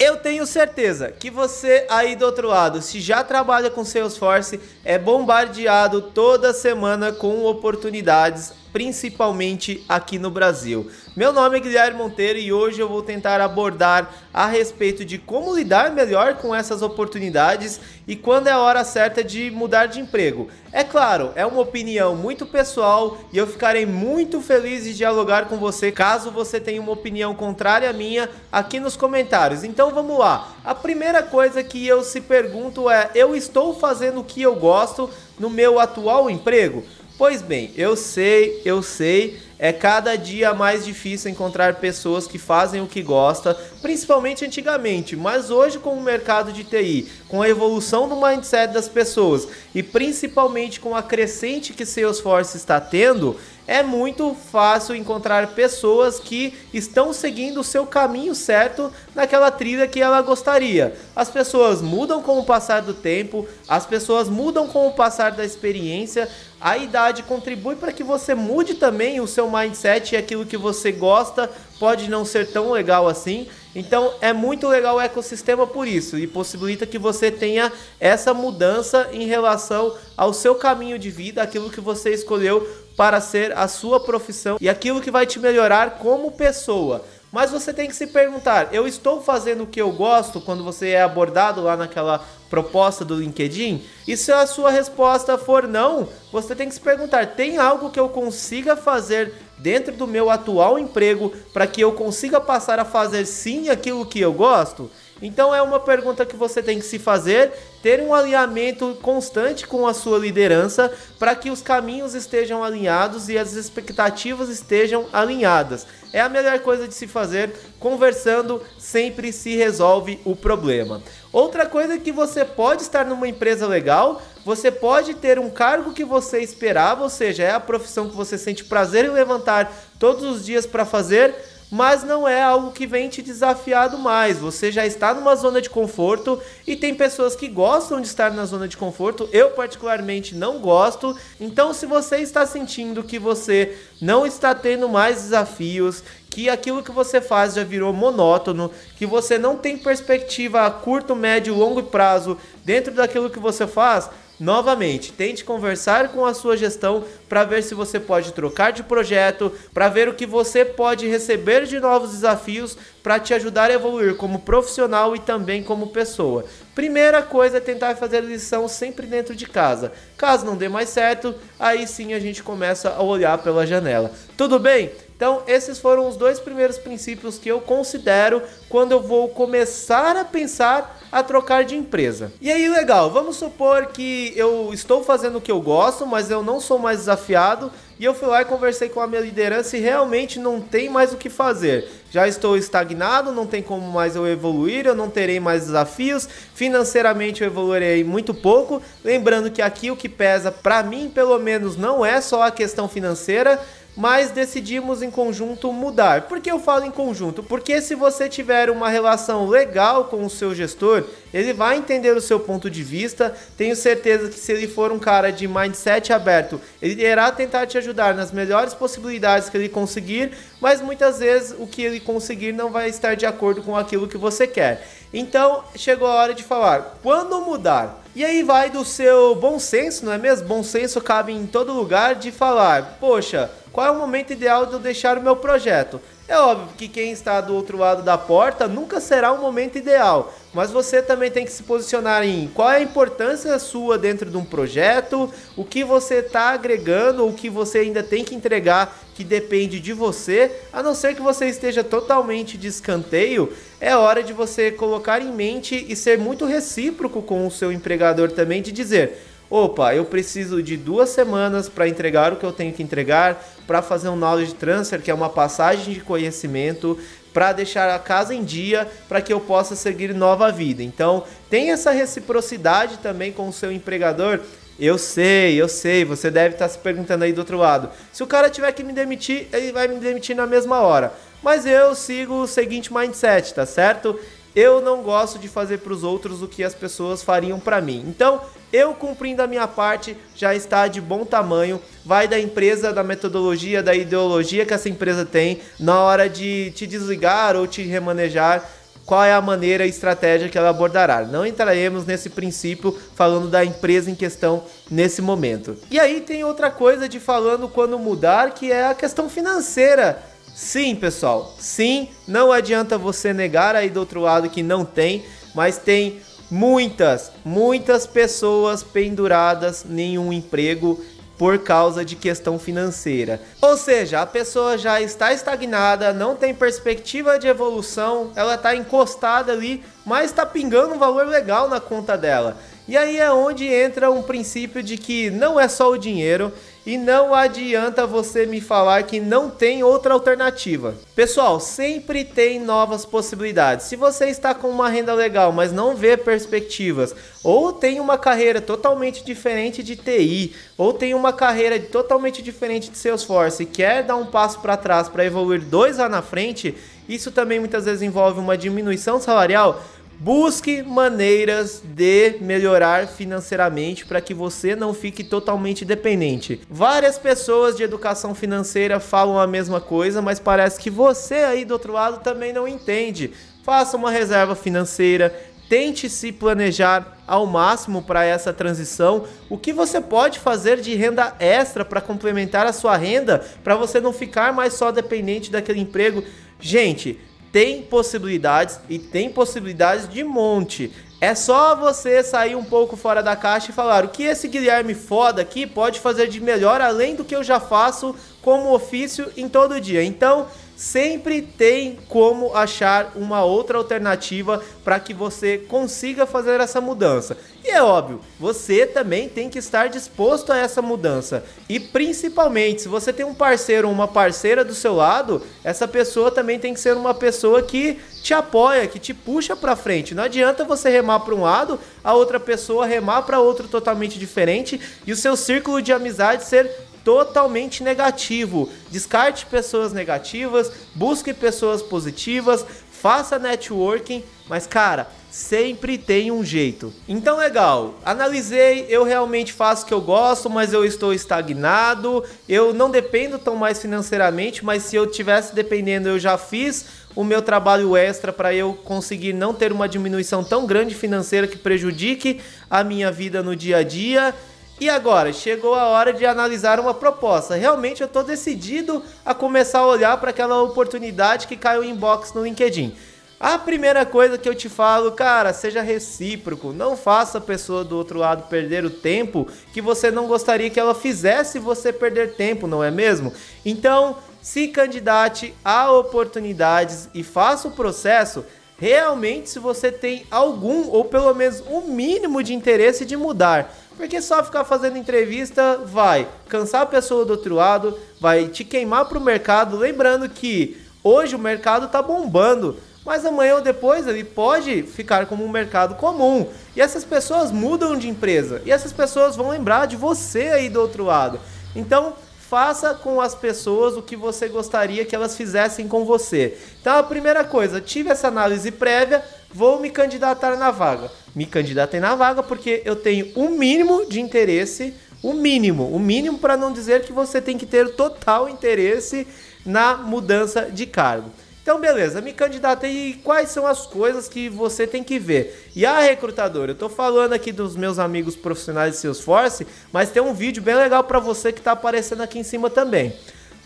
Eu tenho certeza que você aí do outro lado, se já trabalha com Salesforce, é bombardeado toda semana com oportunidades principalmente aqui no Brasil. Meu nome é Guilherme Monteiro e hoje eu vou tentar abordar a respeito de como lidar melhor com essas oportunidades e quando é a hora certa de mudar de emprego. É claro, é uma opinião muito pessoal e eu ficarei muito feliz de dialogar com você caso você tenha uma opinião contrária à minha aqui nos comentários. Então vamos lá. A primeira coisa que eu se pergunto é: eu estou fazendo o que eu gosto no meu atual emprego? Pois bem, eu sei, eu sei, é cada dia mais difícil encontrar pessoas que fazem o que gosta, principalmente antigamente, mas hoje com o mercado de TI, com a evolução do mindset das pessoas e principalmente com a crescente que Salesforce está tendo, é muito fácil encontrar pessoas que estão seguindo o seu caminho certo naquela trilha que ela gostaria. As pessoas mudam com o passar do tempo, as pessoas mudam com o passar da experiência. A idade contribui para que você mude também o seu mindset e aquilo que você gosta pode não ser tão legal assim. Então é muito legal o ecossistema por isso e possibilita que você tenha essa mudança em relação ao seu caminho de vida, aquilo que você escolheu para ser a sua profissão e aquilo que vai te melhorar como pessoa. Mas você tem que se perguntar: eu estou fazendo o que eu gosto quando você é abordado lá naquela proposta do LinkedIn? E se a sua resposta for não, você tem que se perguntar: tem algo que eu consiga fazer dentro do meu atual emprego para que eu consiga passar a fazer sim aquilo que eu gosto? Então é uma pergunta que você tem que se fazer, ter um alinhamento constante com a sua liderança para que os caminhos estejam alinhados e as expectativas estejam alinhadas. É a melhor coisa de se fazer, conversando sempre se resolve o problema. Outra coisa é que você pode estar numa empresa legal, você pode ter um cargo que você esperava, ou seja, é a profissão que você sente prazer em levantar todos os dias para fazer, mas não é algo que vem te desafiado mais. Você já está numa zona de conforto e tem pessoas que gostam de estar na zona de conforto. Eu particularmente não gosto. Então, se você está sentindo que você não está tendo mais desafios, que aquilo que você faz já virou monótono, que você não tem perspectiva a curto, médio, longo prazo dentro daquilo que você faz, Novamente, tente conversar com a sua gestão para ver se você pode trocar de projeto, para ver o que você pode receber de novos desafios para te ajudar a evoluir como profissional e também como pessoa. Primeira coisa é tentar fazer a lição sempre dentro de casa. Caso não dê mais certo, aí sim a gente começa a olhar pela janela. Tudo bem? Então, esses foram os dois primeiros princípios que eu considero quando eu vou começar a pensar a trocar de empresa. E aí, legal, vamos supor que eu estou fazendo o que eu gosto, mas eu não sou mais desafiado e eu fui lá e conversei com a minha liderança e realmente não tem mais o que fazer. Já estou estagnado, não tem como mais eu evoluir, eu não terei mais desafios, financeiramente eu evoluirei muito pouco. Lembrando que aqui o que pesa para mim, pelo menos, não é só a questão financeira, mas decidimos em conjunto mudar. Por que eu falo em conjunto? Porque se você tiver uma relação legal com o seu gestor, ele vai entender o seu ponto de vista. Tenho certeza que se ele for um cara de mindset aberto, ele irá tentar te ajudar nas melhores possibilidades que ele conseguir, mas muitas vezes o que ele conseguir não vai estar de acordo com aquilo que você quer. Então, chegou a hora de falar, quando mudar? E aí vai do seu bom senso, não é mesmo? Bom senso cabe em todo lugar de falar, poxa, qual é o momento ideal de eu deixar o meu projeto? É óbvio que quem está do outro lado da porta nunca será o momento ideal, mas você também tem que se posicionar em qual é a importância sua dentro de um projeto, o que você está agregando, o que você ainda tem que entregar que depende de você, a não ser que você esteja totalmente de escanteio, é hora de você colocar em mente e ser muito recíproco com o seu empregador também de dizer opa, eu preciso de duas semanas para entregar o que eu tenho que entregar, para fazer um knowledge transfer, que é uma passagem de conhecimento, para deixar a casa em dia, para que eu possa seguir nova vida. Então, tem essa reciprocidade também com o seu empregador Eu sei, eu sei, você deve estar tá se perguntando aí do outro lado. Se o cara tiver que me demitir, ele vai me demitir na mesma hora. Mas eu sigo o seguinte mindset, tá certo? Eu não gosto de fazer para os outros o que as pessoas fariam para mim. Então, eu cumprindo a minha parte já está de bom tamanho. Vai da empresa, da metodologia, da ideologia que essa empresa tem na hora de te desligar ou te remanejar. Qual é a maneira e estratégia que ela abordará? Não entraremos nesse princípio falando da empresa em questão nesse momento. E aí tem outra coisa de falando quando mudar, que é a questão financeira Sim, pessoal, sim, não adianta você negar aí do outro lado que não tem, mas tem muitas, muitas pessoas penduradas em um emprego por causa de questão financeira. Ou seja, a pessoa já está estagnada, não tem perspectiva de evolução, ela está encostada ali, mas está pingando um valor legal na conta dela. E aí é onde entra um princípio de que não é só o dinheiro e não adianta você me falar que não tem outra alternativa. Pessoal, sempre tem novas possibilidades. Se você está com uma renda legal, mas não vê perspectivas, ou tem uma carreira totalmente diferente de TI, ou tem uma carreira totalmente diferente de Salesforce e quer dar um passo para trás para evoluir dois lá na frente, isso também muitas vezes envolve uma diminuição salarial Busque maneiras de melhorar financeiramente para que você não fique totalmente dependente. Várias pessoas de educação financeira falam a mesma coisa, mas parece que você aí do outro lado também não entende. Faça uma reserva financeira, tente se planejar ao máximo para essa transição. O que você pode fazer de renda extra para complementar a sua renda, para você não ficar mais só dependente daquele emprego? Gente, tem possibilidades e tem possibilidades de monte. É só você sair um pouco fora da caixa e falar o que esse Guilherme foda aqui pode fazer de melhor além do que eu já faço como ofício em todo dia. Então, sempre tem como achar uma outra alternativa para que você consiga fazer essa mudança. E é óbvio, você também tem que estar disposto a essa mudança. E principalmente, se você tem um parceiro ou uma parceira do seu lado, essa pessoa também tem que ser uma pessoa que te apoia, que te puxa para frente. Não adianta você remar para um lado, a outra pessoa remar para outro totalmente diferente e o seu círculo de amizade ser totalmente negativo. Descarte pessoas negativas, busque pessoas positivas, faça networking, mas cara, sempre tem um jeito. Então legal, analisei, eu realmente faço o que eu gosto, mas eu estou estagnado, eu não dependo tão mais financeiramente, mas se eu tivesse dependendo, eu já fiz o meu trabalho extra para eu conseguir não ter uma diminuição tão grande financeira que prejudique a minha vida no dia a dia e agora, chegou a hora de analisar uma proposta. Realmente eu estou decidido a começar a olhar para aquela oportunidade que caiu em inbox no LinkedIn. A primeira coisa que eu te falo, cara, seja recíproco. Não faça a pessoa do outro lado perder o tempo que você não gostaria que ela fizesse você perder tempo, não é mesmo? Então, se candidate a oportunidades e faça o processo realmente se você tem algum ou pelo menos o um mínimo de interesse de mudar. Porque só ficar fazendo entrevista vai cansar a pessoa do outro lado, vai te queimar para o mercado. Lembrando que hoje o mercado está bombando, mas amanhã ou depois ele pode ficar como um mercado comum. E essas pessoas mudam de empresa e essas pessoas vão lembrar de você aí do outro lado. Então, faça com as pessoas o que você gostaria que elas fizessem com você. Então, a primeira coisa, tive essa análise prévia, vou me candidatar na vaga me candidatei na vaga porque eu tenho um mínimo de interesse, o um mínimo, o um mínimo para não dizer que você tem que ter total interesse na mudança de cargo. Então, beleza, me candidatei e quais são as coisas que você tem que ver? E a recrutadora, eu tô falando aqui dos meus amigos profissionais de Salesforce, mas tem um vídeo bem legal para você que tá aparecendo aqui em cima também.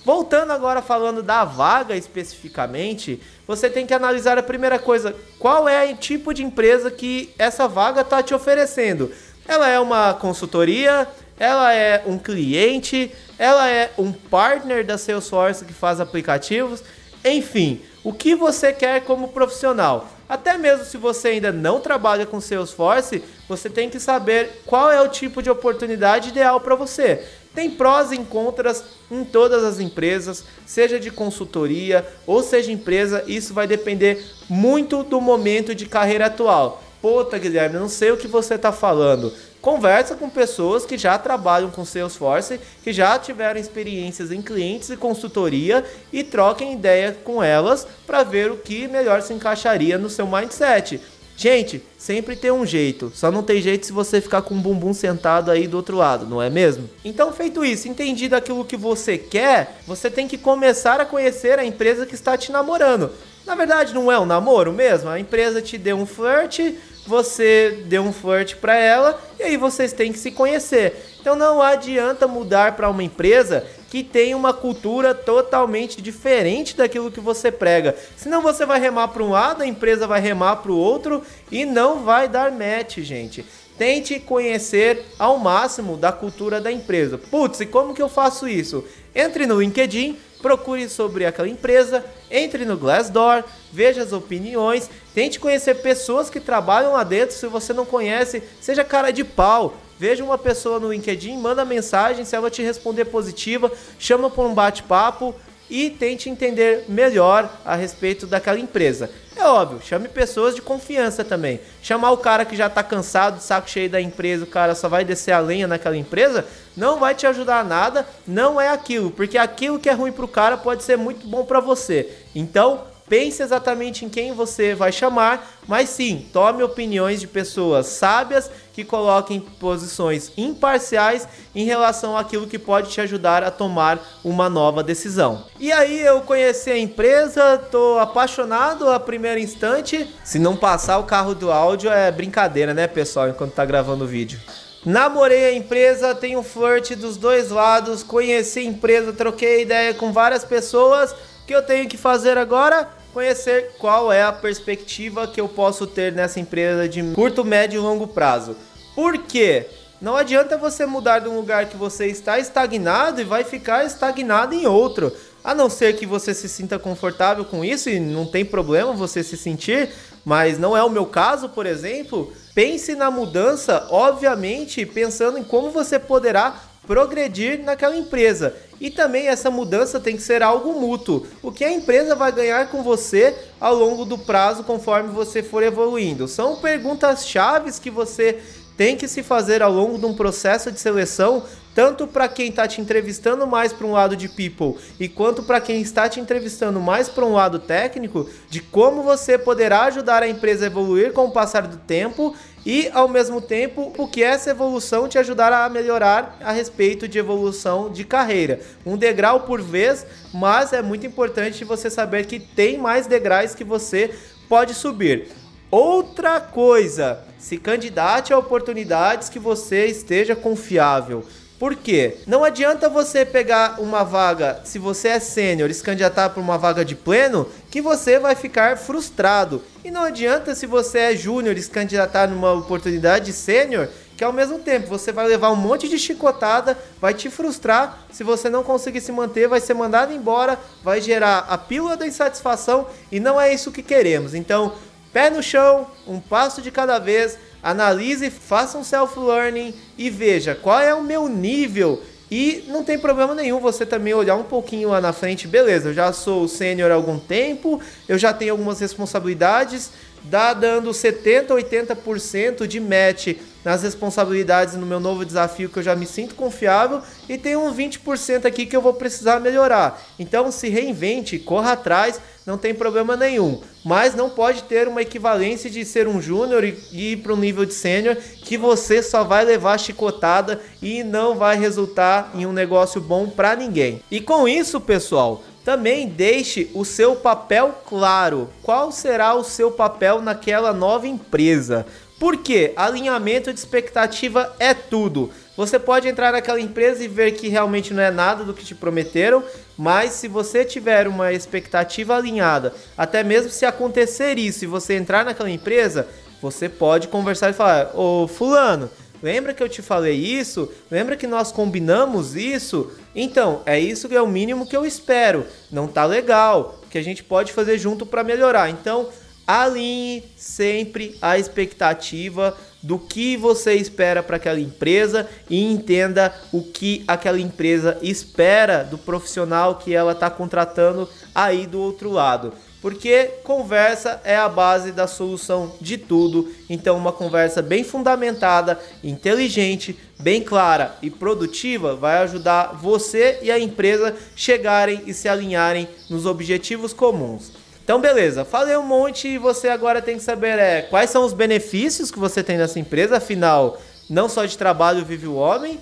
Voltando agora falando da vaga especificamente, você tem que analisar a primeira coisa, qual é o tipo de empresa que essa vaga está te oferecendo. Ela é uma consultoria, ela é um cliente, ela é um partner da Salesforce que faz aplicativos, enfim, o que você quer como profissional. Até mesmo se você ainda não trabalha com Salesforce, você tem que saber qual é o tipo de oportunidade ideal para você. Tem prós e contras em todas as empresas, seja de consultoria ou seja empresa, isso vai depender muito do momento de carreira atual. Puta, Guilherme, não sei o que você está falando. Conversa com pessoas que já trabalham com Salesforce, que já tiveram experiências em clientes e consultoria e troquem ideia com elas para ver o que melhor se encaixaria no seu mindset. Gente, sempre tem um jeito. Só não tem jeito se você ficar com o bumbum sentado aí do outro lado, não é mesmo? Então, feito isso, entendido aquilo que você quer, você tem que começar a conhecer a empresa que está te namorando. Na verdade, não é um namoro mesmo. A empresa te deu um flirt, você deu um flirt para ela e aí vocês têm que se conhecer. Então não adianta mudar para uma empresa que tem uma cultura totalmente diferente daquilo que você prega. Senão você vai remar para um lado, a empresa vai remar para o outro e não vai dar match, gente. Tente conhecer ao máximo da cultura da empresa. Putz, e como que eu faço isso? Entre no LinkedIn, procure sobre aquela empresa, entre no Glassdoor, veja as opiniões, tente conhecer pessoas que trabalham lá dentro. Se você não conhece, seja cara de pau. Veja uma pessoa no LinkedIn, manda mensagem, se ela te responder positiva, chama para um bate-papo e tente entender melhor a respeito daquela empresa. É óbvio, chame pessoas de confiança também. Chamar o cara que já está cansado, saco cheio da empresa, o cara só vai descer a lenha naquela empresa, não vai te ajudar a nada, não é aquilo, porque aquilo que é ruim para o cara pode ser muito bom para você. Então, pense exatamente em quem você vai chamar, mas sim, tome opiniões de pessoas sábias que coloquem posições imparciais em relação àquilo que pode te ajudar a tomar uma nova decisão. E aí eu conheci a empresa, tô apaixonado a primeiro instante. Se não passar o carro do áudio é brincadeira, né, pessoal, enquanto tá gravando o vídeo. Namorei a empresa, tenho flirt dos dois lados, conheci a empresa, troquei ideia com várias pessoas. Que eu tenho que fazer agora? Conhecer qual é a perspectiva que eu posso ter nessa empresa de curto, médio e longo prazo. Por quê? Não adianta você mudar de um lugar que você está estagnado e vai ficar estagnado em outro. A não ser que você se sinta confortável com isso e não tem problema você se sentir, mas não é o meu caso, por exemplo. Pense na mudança, obviamente, pensando em como você poderá progredir naquela empresa. E também essa mudança tem que ser algo mútuo. O que a empresa vai ganhar com você ao longo do prazo conforme você for evoluindo. São perguntas chaves que você tem que se fazer ao longo de um processo de seleção, tanto para quem está te entrevistando mais para um lado de people e quanto para quem está te entrevistando mais para um lado técnico, de como você poderá ajudar a empresa a evoluir com o passar do tempo e ao mesmo tempo o que essa evolução te ajudará a melhorar a respeito de evolução de carreira. Um degrau por vez, mas é muito importante você saber que tem mais degraus que você pode subir. Outra coisa, se candidate a oportunidades que você esteja confiável. Por quê? Não adianta você pegar uma vaga, se você é sênior, se candidatar para uma vaga de pleno, que você vai ficar frustrado. E não adianta se você é júnior se candidatar numa oportunidade de sênior, que ao mesmo tempo você vai levar um monte de chicotada, vai te frustrar, se você não conseguir se manter, vai ser mandado embora, vai gerar a pílula da insatisfação e não é isso que queremos. Então, Pé no chão, um passo de cada vez, analise, faça um self-learning e veja qual é o meu nível. E não tem problema nenhum você também olhar um pouquinho lá na frente, beleza, eu já sou sênior há algum tempo, eu já tenho algumas responsabilidades, dá dando 70, 80% de match nas responsabilidades no meu novo desafio que eu já me sinto confiável e tem uns 20% aqui que eu vou precisar melhorar. Então se reinvente, corra atrás, não tem problema nenhum. Mas não pode ter uma equivalência de ser um júnior e ir para um nível de sênior que você só vai levar chicotada e não vai resultar em um negócio bom para ninguém. E com isso, pessoal, também deixe o seu papel claro. Qual será o seu papel naquela nova empresa? Porque alinhamento de expectativa é tudo. Você pode entrar naquela empresa e ver que realmente não é nada do que te prometeram, mas se você tiver uma expectativa alinhada, até mesmo se acontecer isso e você entrar naquela empresa, você pode conversar e falar: Ô Fulano, lembra que eu te falei isso? Lembra que nós combinamos isso? Então, é isso que é o mínimo que eu espero. Não tá legal. O que a gente pode fazer junto para melhorar. Então, alinhe sempre a expectativa do que você espera para aquela empresa e entenda o que aquela empresa espera do profissional que ela está contratando aí do outro lado. Porque conversa é a base da solução de tudo. Então, uma conversa bem fundamentada, inteligente, bem clara e produtiva vai ajudar você e a empresa chegarem e se alinharem nos objetivos comuns. Então, beleza, falei um monte e você agora tem que saber é, quais são os benefícios que você tem nessa empresa, afinal, não só de trabalho vive o homem,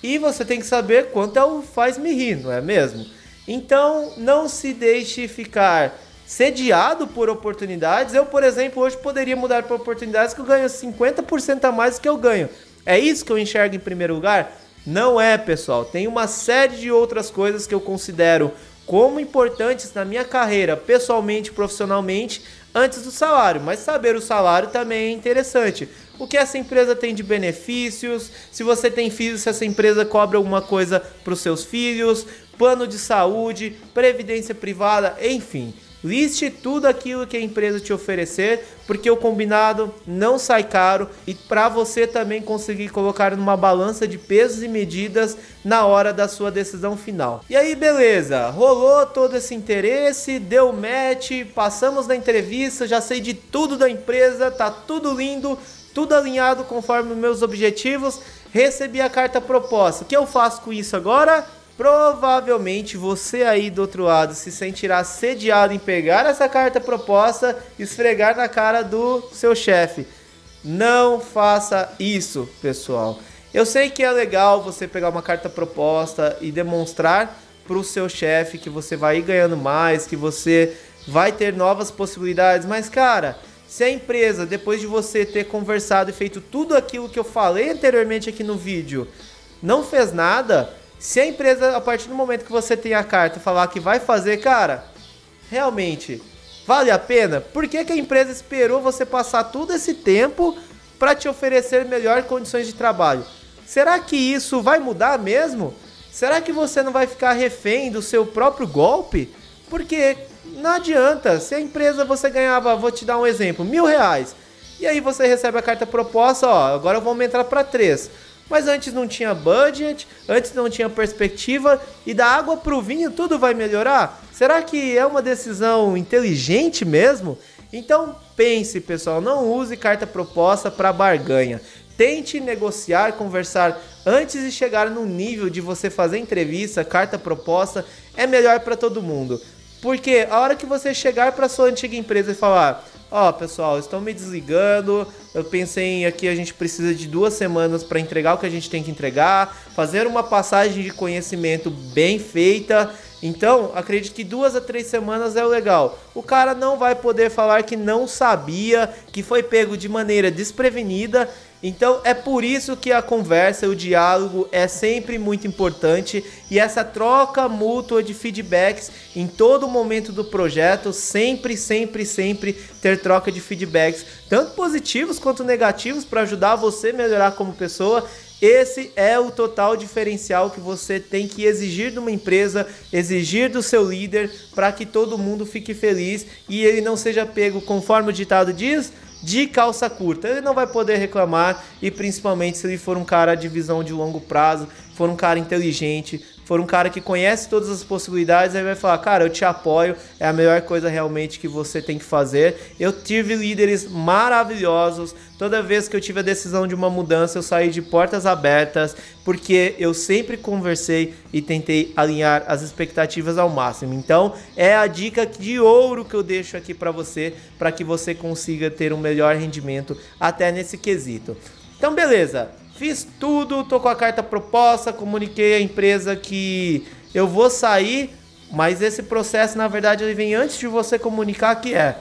e você tem que saber quanto é o faz-me rir, não é mesmo? Então, não se deixe ficar sediado por oportunidades. Eu, por exemplo, hoje poderia mudar para oportunidades que eu ganho 50% a mais do que eu ganho. É isso que eu enxergo em primeiro lugar? Não é, pessoal. Tem uma série de outras coisas que eu considero como importantes na minha carreira, pessoalmente, profissionalmente, antes do salário. Mas saber o salário também é interessante. O que essa empresa tem de benefícios? Se você tem filhos, se essa empresa cobra alguma coisa para os seus filhos, plano de saúde, previdência privada, enfim. Liste tudo aquilo que a empresa te oferecer, porque o combinado não sai caro e para você também conseguir colocar numa balança de pesos e medidas na hora da sua decisão final. E aí, beleza? Rolou todo esse interesse, deu match, passamos na entrevista, já sei de tudo da empresa, tá tudo lindo, tudo alinhado conforme meus objetivos. Recebi a carta proposta. O que eu faço com isso agora? Provavelmente você aí do outro lado se sentirá sediado em pegar essa carta proposta e esfregar na cara do seu chefe. Não faça isso, pessoal. Eu sei que é legal você pegar uma carta proposta e demonstrar para o seu chefe que você vai ir ganhando mais, que você vai ter novas possibilidades, mas cara, se a empresa, depois de você ter conversado e feito tudo aquilo que eu falei anteriormente aqui no vídeo, não fez nada, se a empresa, a partir do momento que você tem a carta, falar que vai fazer, cara, realmente vale a pena? Por que, que a empresa esperou você passar todo esse tempo para te oferecer melhores condições de trabalho? Será que isso vai mudar mesmo? Será que você não vai ficar refém do seu próprio golpe? Porque não adianta, se a empresa você ganhava, vou te dar um exemplo, mil reais, e aí você recebe a carta proposta, ó, agora vamos entrar para três. Mas antes não tinha budget, antes não tinha perspectiva e da água para o vinho tudo vai melhorar? Será que é uma decisão inteligente mesmo? Então pense, pessoal, não use carta proposta para barganha. Tente negociar, conversar antes de chegar no nível de você fazer entrevista, carta proposta, é melhor para todo mundo. Porque a hora que você chegar para sua antiga empresa e falar: Ó, oh, pessoal, estão me desligando. Eu pensei em aqui a gente precisa de duas semanas para entregar o que a gente tem que entregar, fazer uma passagem de conhecimento bem feita. Então, acredito que duas a três semanas é o legal. O cara não vai poder falar que não sabia, que foi pego de maneira desprevenida então é por isso que a conversa, o diálogo é sempre muito importante e essa troca mútua de feedbacks em todo momento do projeto, sempre, sempre, sempre ter troca de feedbacks, tanto positivos quanto negativos para ajudar você a melhorar como pessoa. Esse é o total diferencial que você tem que exigir de uma empresa, exigir do seu líder para que todo mundo fique feliz e ele não seja pego conforme o ditado diz de calça curta. Ele não vai poder reclamar e principalmente se ele for um cara de visão de longo prazo, for um cara inteligente, for um cara que conhece todas as possibilidades, aí vai falar, cara, eu te apoio, é a melhor coisa realmente que você tem que fazer. Eu tive líderes maravilhosos, toda vez que eu tive a decisão de uma mudança, eu saí de portas abertas, porque eu sempre conversei e tentei alinhar as expectativas ao máximo. Então, é a dica de ouro que eu deixo aqui para você, para que você consiga ter um melhor rendimento até nesse quesito. Então, beleza. Fiz tudo, tô com a carta proposta, comuniquei à empresa que eu vou sair, mas esse processo na verdade ele vem antes de você comunicar que é.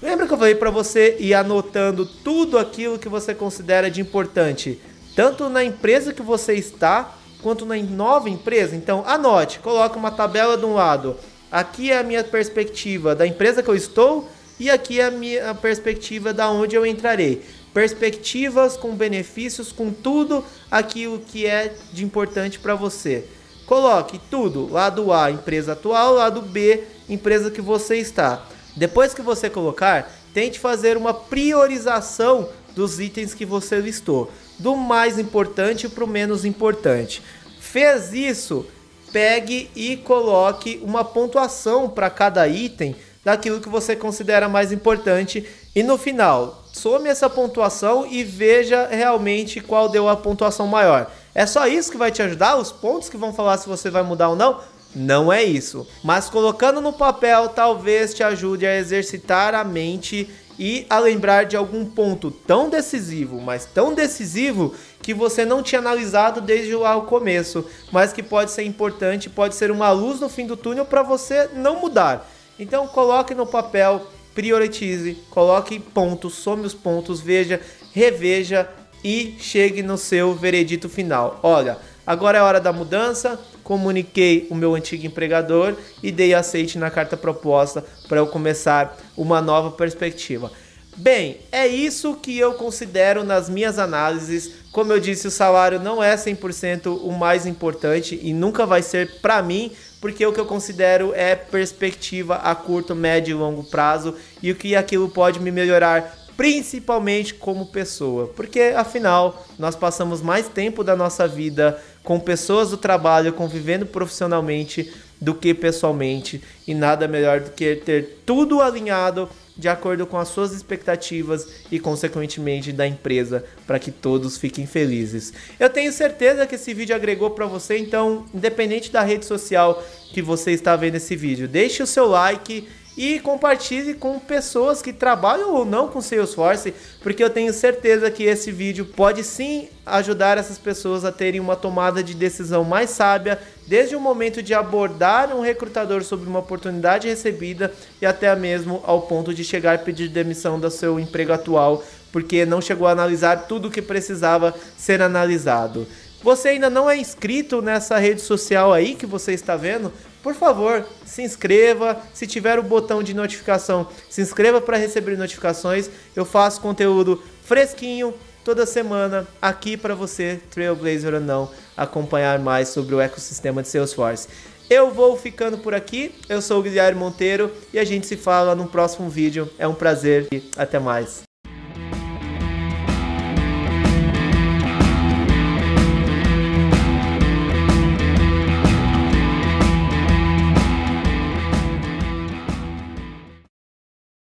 Lembra que eu falei para você ir anotando tudo aquilo que você considera de importante, tanto na empresa que você está, quanto na nova empresa? Então, anote, coloque uma tabela de um lado. Aqui é a minha perspectiva da empresa que eu estou e aqui é a minha perspectiva da onde eu entrarei perspectivas, com benefícios, com tudo aquilo que é de importante para você. Coloque tudo, lado A, empresa atual, lado B, empresa que você está. Depois que você colocar, tente fazer uma priorização dos itens que você listou, do mais importante para o menos importante. Fez isso, pegue e coloque uma pontuação para cada item daquilo que você considera mais importante e no final, some essa pontuação e veja realmente qual deu a pontuação maior. É só isso que vai te ajudar? Os pontos que vão falar se você vai mudar ou não? Não é isso. Mas colocando no papel, talvez te ajude a exercitar a mente e a lembrar de algum ponto tão decisivo, mas tão decisivo que você não tinha analisado desde lá o começo, mas que pode ser importante, pode ser uma luz no fim do túnel para você não mudar. Então coloque no papel, prioritize, coloque pontos, some os pontos, veja, reveja e chegue no seu veredito final. Olha, agora é hora da mudança. Comuniquei o meu antigo empregador e dei aceite na carta proposta para eu começar uma nova perspectiva. Bem, é isso que eu considero nas minhas análises. Como eu disse, o salário não é 100% o mais importante e nunca vai ser para mim, porque o que eu considero é perspectiva a curto, médio e longo prazo e o que aquilo pode me melhorar principalmente como pessoa, porque afinal nós passamos mais tempo da nossa vida com pessoas do trabalho, convivendo profissionalmente do que pessoalmente, e nada melhor do que ter tudo alinhado de acordo com as suas expectativas e, consequentemente, da empresa, para que todos fiquem felizes. Eu tenho certeza que esse vídeo agregou para você, então, independente da rede social que você está vendo esse vídeo, deixe o seu like e compartilhe com pessoas que trabalham ou não com Salesforce, porque eu tenho certeza que esse vídeo pode sim ajudar essas pessoas a terem uma tomada de decisão mais sábia, desde o momento de abordar um recrutador sobre uma oportunidade recebida e até mesmo ao ponto de chegar a pedir demissão do seu emprego atual, porque não chegou a analisar tudo o que precisava ser analisado. Você ainda não é inscrito nessa rede social aí que você está vendo? Por favor, se inscreva. Se tiver o botão de notificação, se inscreva para receber notificações. Eu faço conteúdo fresquinho toda semana aqui para você, Trailblazer ou não, acompanhar mais sobre o ecossistema de Salesforce. Eu vou ficando por aqui. Eu sou o Guilherme Monteiro e a gente se fala no próximo vídeo. É um prazer e até mais.